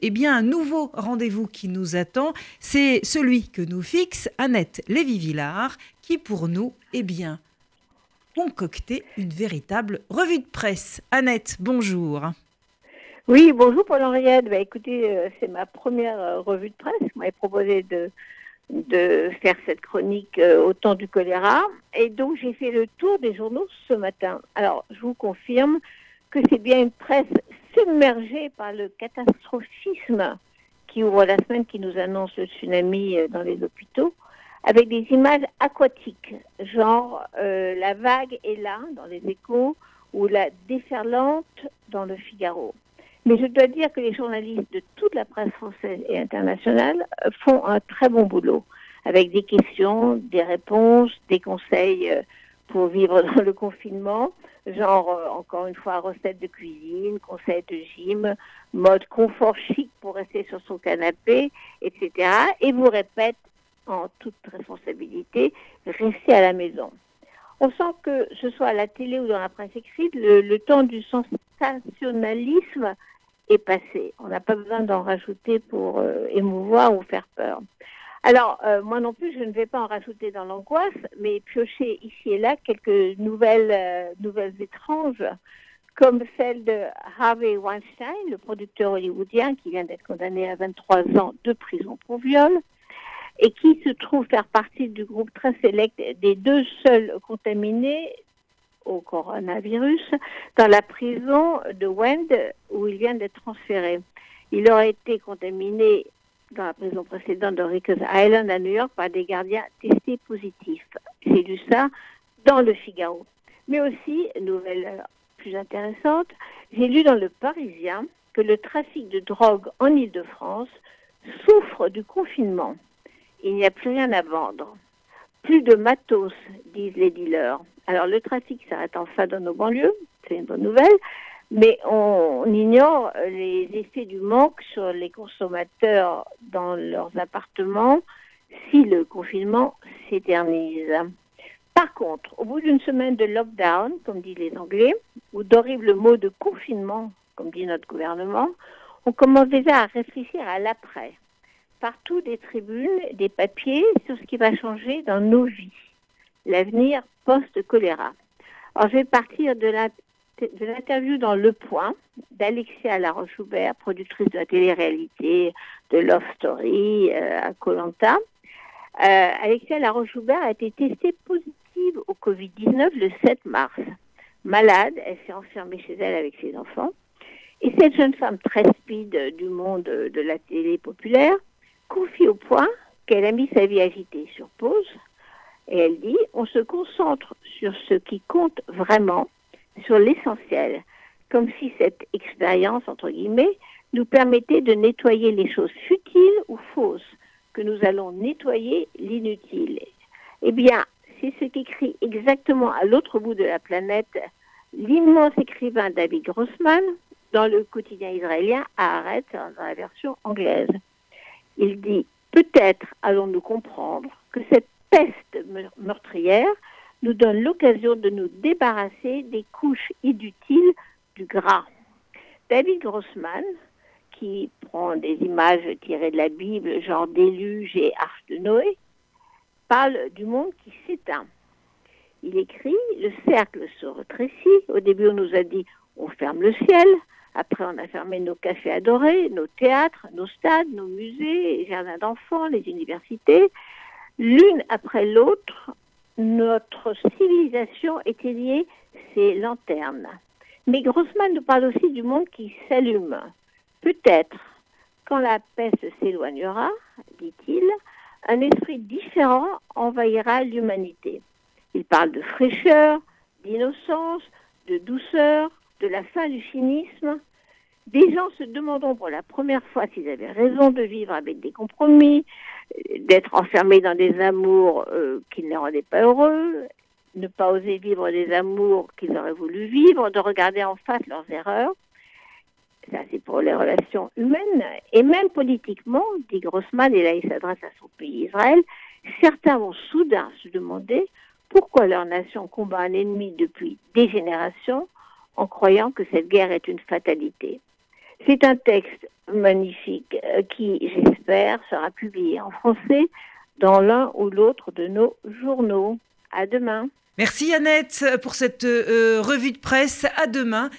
Eh bien, un nouveau rendez-vous qui nous attend, c'est celui que nous fixe Annette Lévy-Villard, qui pour nous, eh bien, concocté une véritable revue de presse. Annette, bonjour. Oui, bonjour Paul-Henriette. Bah, écoutez, euh, c'est ma première euh, revue de presse. Vous m'avez proposé de, de faire cette chronique euh, au temps du choléra. Et donc, j'ai fait le tour des journaux ce matin. Alors, je vous confirme que c'est bien une presse submergée par le catastrophisme qui ouvre la semaine, qui nous annonce le tsunami dans les hôpitaux, avec des images aquatiques, genre la vague est là dans les échos ou la déferlante dans le Figaro. Mais je dois dire que les journalistes de toute la presse française et internationale font un très bon boulot, avec des questions, des réponses, des conseils euh, pour vivre dans le confinement, genre, euh, encore une fois, recettes de cuisine, conseils de gym, mode confort chic pour rester sur son canapé, etc. Et vous répète en toute responsabilité, restez à la maison. On sent que ce soit à la télé ou dans la presse écrite, le, temps du sensationnalisme est passé. On n'a pas besoin d'en rajouter pour euh, émouvoir ou faire peur. Alors, euh, moi non plus, je ne vais pas en rajouter dans l'angoisse, mais piocher ici et là quelques nouvelles, euh, nouvelles étranges, comme celle de Harvey Weinstein, le producteur hollywoodien qui vient d'être condamné à 23 ans de prison pour viol, et qui se trouve faire partie du groupe très sélect des deux seuls contaminés au coronavirus dans la prison de Wend où il vient d'être transféré. Il aurait été contaminé dans la prison précédente de Rikers Island à New York par des gardiens testés positifs. J'ai lu ça dans le Figaro. Mais aussi, nouvelle plus intéressante, j'ai lu dans le Parisien que le trafic de drogue en Ile-de-France souffre du confinement. Il n'y a plus rien à vendre. Plus de matos, disent les dealers. Alors le trafic s'arrête enfin dans nos banlieues, c'est une bonne nouvelle, mais on, ignore les effets du manque sur les consommateurs dans leurs appartements si le confinement s'éternise. Par contre, au bout d'une semaine de lockdown, comme disent les Anglais, ou d'horribles mots de confinement, comme dit notre gouvernement, on commence déjà à réfléchir à l'après. Partout des tribunes, des papiers sur ce qui va changer dans nos vies l'avenir post-choléra. Alors, je vais partir de l'interview dans Le Point d'Alexia Laroche-Joubert, productrice de la télé-réalité de Love Story euh, à Colanta. Euh, Alexia Laroche-Joubert a été testée positive au Covid-19 le 7 mars. Malade, elle s'est enfermée chez elle avec ses enfants. Et cette jeune femme très speed du monde de la télé populaire confie au point qu'elle a mis sa vie agitée sur pause et elle dit, on se concentre sur ce qui compte vraiment, sur l'essentiel, comme si cette expérience, entre guillemets, nous permettait de nettoyer les choses futiles ou fausses, que nous allons nettoyer l'inutile. Eh bien, c'est ce qu'écrit exactement à l'autre bout de la planète l'immense écrivain David Grossman dans le quotidien israélien Haaretz, dans la version anglaise. Il dit, peut-être allons-nous comprendre que cette peste meurtrière nous donne l'occasion de nous débarrasser des couches inutiles du gras. David Grossman, qui prend des images tirées de la Bible, genre déluge et arche de Noé, parle du monde qui s'éteint. Il écrit Le cercle se retrécit. Au début, on nous a dit on ferme le ciel. Après, on a fermé nos cafés adorés, nos théâtres, nos stades, nos musées, les jardins d'enfants, les universités. L'une après l'autre, notre civilisation éteignait ses lanternes. Mais Grossman nous parle aussi du monde qui s'allume. Peut-être, quand la peste s'éloignera, dit-il, un esprit différent envahira l'humanité. Il parle de fraîcheur, d'innocence, de douceur, de la fin du cynisme. Des gens se demanderont pour la première fois s'ils avaient raison de vivre avec des compromis, d'être enfermés dans des amours euh, qui ne les rendaient pas heureux, ne pas oser vivre des amours qu'ils auraient voulu vivre, de regarder en face leurs erreurs. Ça, c'est pour les relations humaines. Et même politiquement, dit Grossman, et là il s'adresse à son pays Israël, certains vont soudain se demander pourquoi leur nation combat un ennemi depuis des générations en croyant que cette guerre est une fatalité. C'est un texte magnifique euh, qui, j'espère, sera publié en français dans l'un ou l'autre de nos journaux. À demain. Merci Annette pour cette euh, revue de presse. À demain